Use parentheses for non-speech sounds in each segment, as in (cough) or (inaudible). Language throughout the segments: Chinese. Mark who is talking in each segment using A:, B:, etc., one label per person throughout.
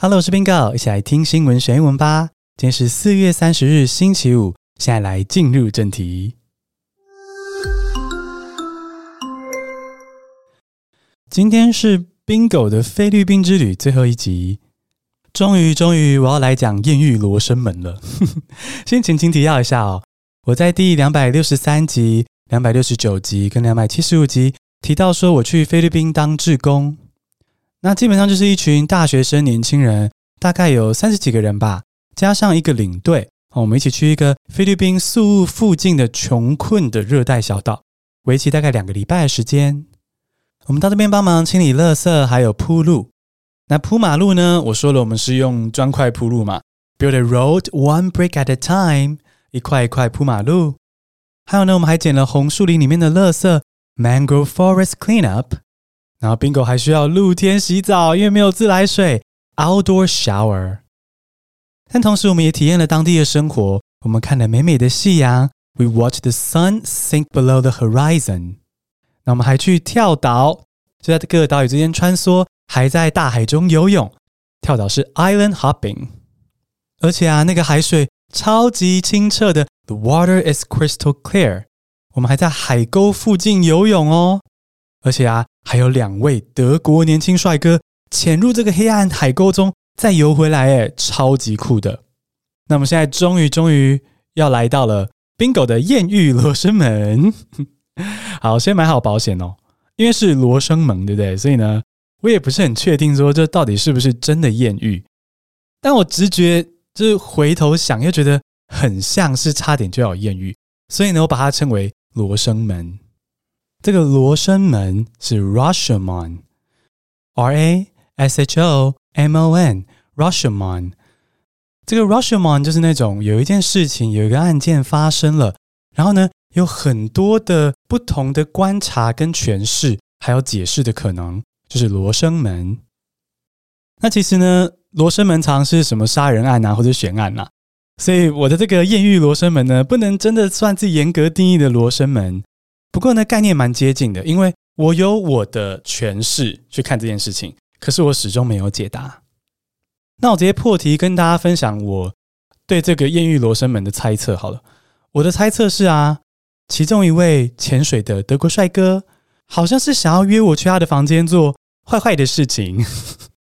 A: Hello，我是 Bingo，一起来听新闻学英文吧。今天是四月三十日，星期五。现在来进入正题。今天是 Bingo 的菲律宾之旅最后一集。终于，终于，我要来讲艳遇罗生门了。(laughs) 先前情提要一下哦，我在第两百六十三集、两百六十九集跟两百七十五集提到说，我去菲律宾当志工。那基本上就是一群大学生年轻人，大概有三十几个人吧，加上一个领队，我们一起去一个菲律宾宿务附近的穷困的热带小岛，为期大概两个礼拜的时间。我们到这边帮忙清理垃圾，还有铺路。那铺马路呢？我说了，我们是用砖块铺路嘛，build a road one brick at a time，一块一块铺马路。还有呢，我们还捡了红树林里面的垃圾，mangrove forest cleanup。然后，Bingo 还需要露天洗澡，因为没有自来水，outdoor shower。但同时，我们也体验了当地的生活。我们看了美美的夕阳，we watched the sun sink below the horizon。那我们还去跳岛，就在各个岛屿之间穿梭，还在大海中游泳。跳岛是 island hopping，而且啊，那个海水超级清澈的，the water is crystal clear。我们还在海沟附近游泳哦。而且啊，还有两位德国年轻帅哥潜入这个黑暗海沟中，再游回来，哎，超级酷的。那我们现在终于终于要来到了 Bingo 的艳遇罗生门。(laughs) 好，先买好保险哦，因为是罗生门，对不对？所以呢，我也不是很确定说这到底是不是真的艳遇。但我直觉就是回头想，又觉得很像是差点就要艳遇，所以呢，我把它称为罗生门。这个罗生门是 Rashomon，R A S H O M O N，Rashomon。这个 Rashomon 就是那种有一件事情，有一个案件发生了，然后呢，有很多的不同的观察跟诠释，还有解释的可能，就是罗生门。那其实呢，罗生门常是什么杀人案啊，或者悬案啊，所以我的这个艳遇罗生门呢，不能真的算是严格定义的罗生门。不过呢，概念蛮接近的，因为我有我的诠释去看这件事情，可是我始终没有解答。那我直接破题跟大家分享我对这个艳遇罗生门的猜测好了。我的猜测是啊，其中一位潜水的德国帅哥，好像是想要约我去他的房间做坏坏的事情。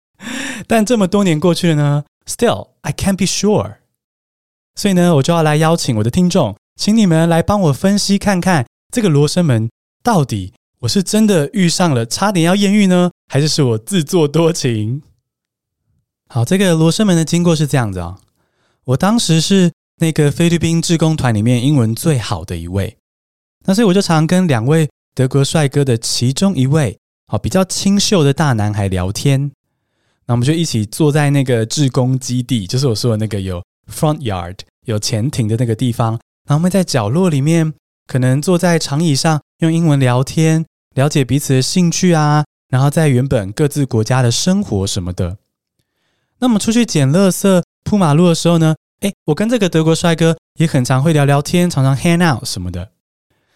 A: (laughs) 但这么多年过去了呢，Still I can't be sure。所以呢，我就要来邀请我的听众，请你们来帮我分析看看。这个罗生门到底我是真的遇上了，差点要艳遇呢，还是是我自作多情？好，这个罗生门的经过是这样子啊、我当时是那个菲律宾志工团里面英文最好的一位，那所以我就常跟两位德国帅哥的其中一位，好比较清秀的大男孩聊天，那我们就一起坐在那个志工基地，就是我说的那个有 front yard 有潜艇的那个地方，然后我们在角落里面。可能坐在长椅上用英文聊天，了解彼此的兴趣啊，然后在原本各自国家的生活什么的。那么出去捡垃圾、铺马路的时候呢，诶，我跟这个德国帅哥也很常会聊聊天，常常 hang out 什么的。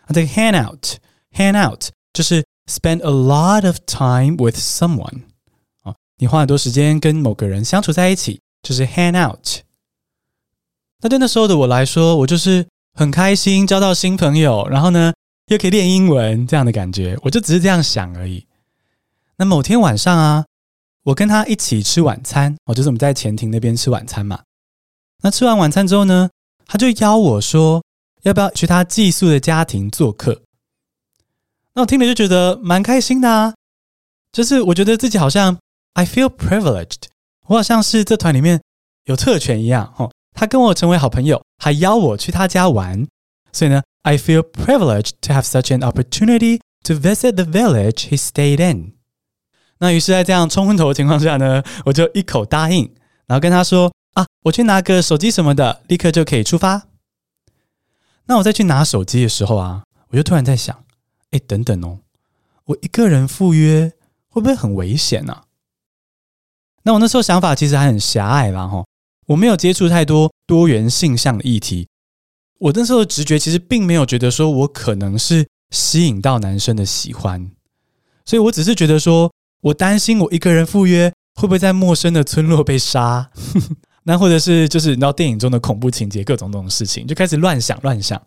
A: 啊，这个 hang out，hang out 就是 spend a lot of time with someone 啊，你花很多时间跟某个人相处在一起，就是 hang out。那对那时候的我来说，我就是。很开心交到新朋友，然后呢，又可以练英文这样的感觉，我就只是这样想而已。那某天晚上啊，我跟他一起吃晚餐，哦，就是我们在前庭那边吃晚餐嘛。那吃完晚餐之后呢，他就邀我说，要不要去他寄宿的家庭做客？那我听了就觉得蛮开心的啊，就是我觉得自己好像 I feel privileged，我好像是这团里面有特权一样，哦。他跟我成为好朋友，还邀我去他家玩，所以呢，I feel privileged to have such an opportunity to visit the village he stayed in。那于是，在这样冲昏头的情况下呢，(laughs) 我就一口答应，然后跟他说：“啊，我去拿个手机什么的，立刻就可以出发。”那我再去拿手机的时候啊，我就突然在想：“哎，等等哦，我一个人赴约会不会很危险呢？”那我那时候想法其实还很狭隘啦，吼。我没有接触太多多元性向的议题，我那时候的直觉其实并没有觉得说我可能是吸引到男生的喜欢，所以我只是觉得说我担心我一个人赴约会不会在陌生的村落被杀？(laughs) 那或者是就是你知道电影中的恐怖情节，各种这种事情，就开始乱想乱想。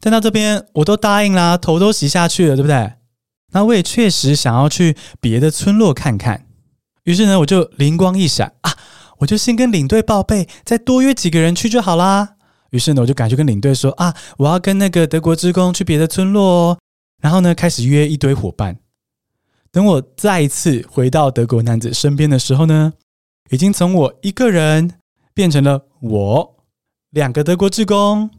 A: 但到这边我都答应啦，头都洗下去了，对不对？那我也确实想要去别的村落看看。于是呢，我就灵光一闪啊，我就先跟领队报备，再多约几个人去就好啦。于是呢，我就赶去跟领队说啊，我要跟那个德国职工去别的村落哦。然后呢，开始约一堆伙伴。等我再一次回到德国男子身边的时候呢，已经从我一个人变成了我两个德国职工，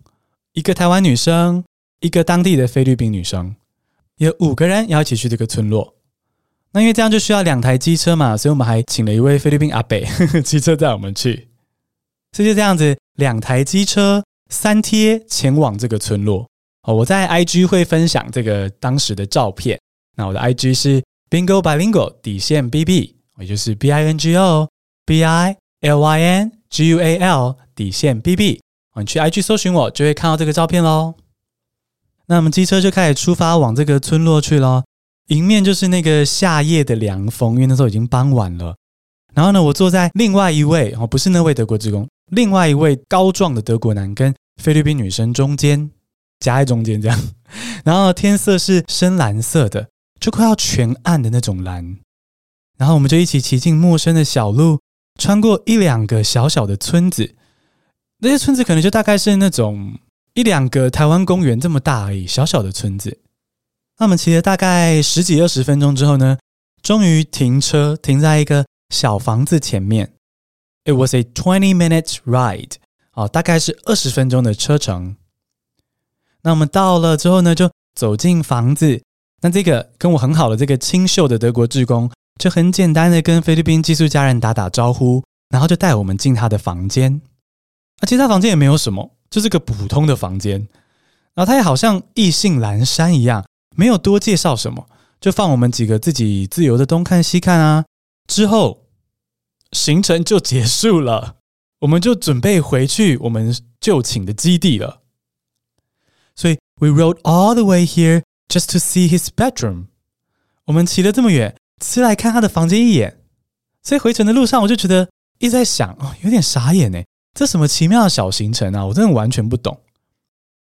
A: 一个台湾女生，一个当地的菲律宾女生，有五个人要一起去这个村落。那因为这样就需要两台机车嘛，所以我们还请了一位菲律宾阿伯 (laughs) 骑车载我们去。所以就这样子，两台机车三贴前往这个村落。哦，我在 IG 会分享这个当时的照片。那我的 IG 是 Bingo Bilingual 底线 BB，也就是 B I N G O B I L Y N G U A L 底线 BB。你去 IG 搜寻我，就会看到这个照片喽。那我们机车就开始出发往这个村落去喽。迎面就是那个夏夜的凉风，因为那时候已经傍晚了。然后呢，我坐在另外一位哦，不是那位德国职工，另外一位高壮的德国男跟菲律宾女生中间。夹在中间这样，然后天色是深蓝色的，就快要全暗的那种蓝。然后我们就一起骑进陌生的小路，穿过一两个小小的村子。那些村子可能就大概是那种一两个台湾公园这么大而已，小小的村子。那我们骑了大概十几二十分钟之后呢，终于停车停在一个小房子前面。It was a twenty-minute ride，哦，大概是二十分钟的车程。那我们到了之后呢，就走进房子。那这个跟我很好的这个清秀的德国志工，就很简单的跟菲律宾寄宿家人打打招呼，然后就带我们进他的房间。那，其他房间也没有什么，就是个普通的房间。然后他也好像意兴阑珊一样，没有多介绍什么，就放我们几个自己自由的东看西看啊。之后行程就结束了，我们就准备回去我们就寝的基地了。所以，we rode all the way here just to see his bedroom。我们骑了这么远，只来看他的房间一眼。所以回程的路上，我就觉得一直在想，哦，有点傻眼呢。这什么奇妙的小行程啊？我真的完全不懂。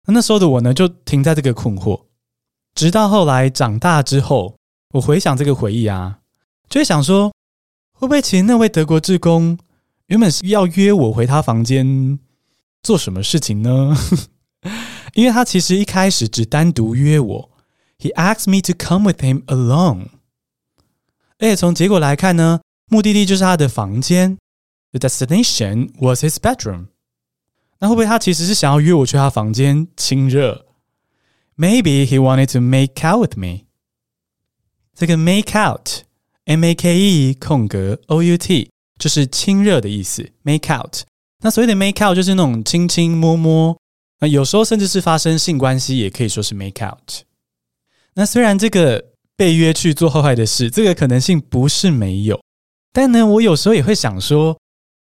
A: 那那时候的我呢，就停在这个困惑。直到后来长大之后，我回想这个回忆啊，就会想说，会不会其实那位德国志工原本是要约我回他房间做什么事情呢？(laughs) 因为他其实一开始只单独约我，He asked me to come with him alone。而且从结果来看呢，目的地就是他的房间，The destination was his bedroom。那会不会他其实是想要约我去他房间亲热？Maybe he wanted to make out with me。这个 make out，M A K E 空格 O U T，就是亲热的意思。Make out，那所谓的 make out 就是那种亲亲摸摸。那有时候甚至是发生性关系，也可以说是 make out。那虽然这个被约去做坏坏的事，这个可能性不是没有，但呢，我有时候也会想说，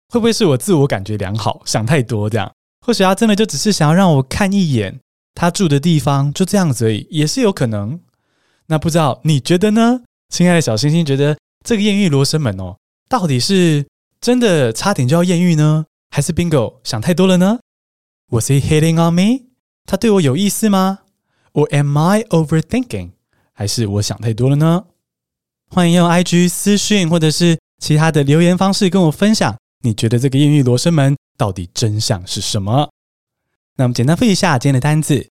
A: 会不会是我自我感觉良好，想太多这样？或许他真的就只是想要让我看一眼他住的地方，就这样子而已，也是有可能。那不知道你觉得呢？亲爱的小星星，觉得这个艳遇罗生门哦，到底是真的差点就要艳遇呢，还是 Bingo 想太多了呢？Was he hitting on me？他对我有意思吗？Or am I overthinking？还是我想太多了呢？欢迎用 IG 私讯或者是其他的留言方式跟我分享，你觉得这个艳遇罗生门到底真相是什么？那我们简单复习一下今天的单字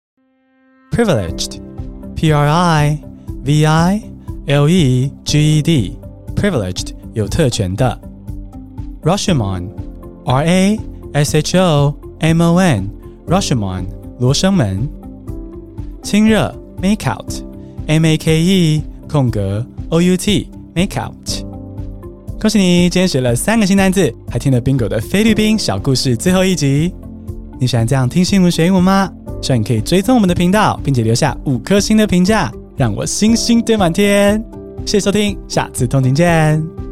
A: ：privileged，P R I V I L E G E D，privileged 有特权的；Rashomon，R A S H O。M O N Rashomon 罗生门，亲热 Make out M A K E 空格 O U T Make out，恭喜你，今天学了三个新单字，还听了 Bingo 的菲律宾小故事最后一集。你喜欢这样听新闻学英文吗？希望你可以追踪我们的频道，并且留下五颗星的评价，让我星星堆满天。谢谢收听，下次通勤见。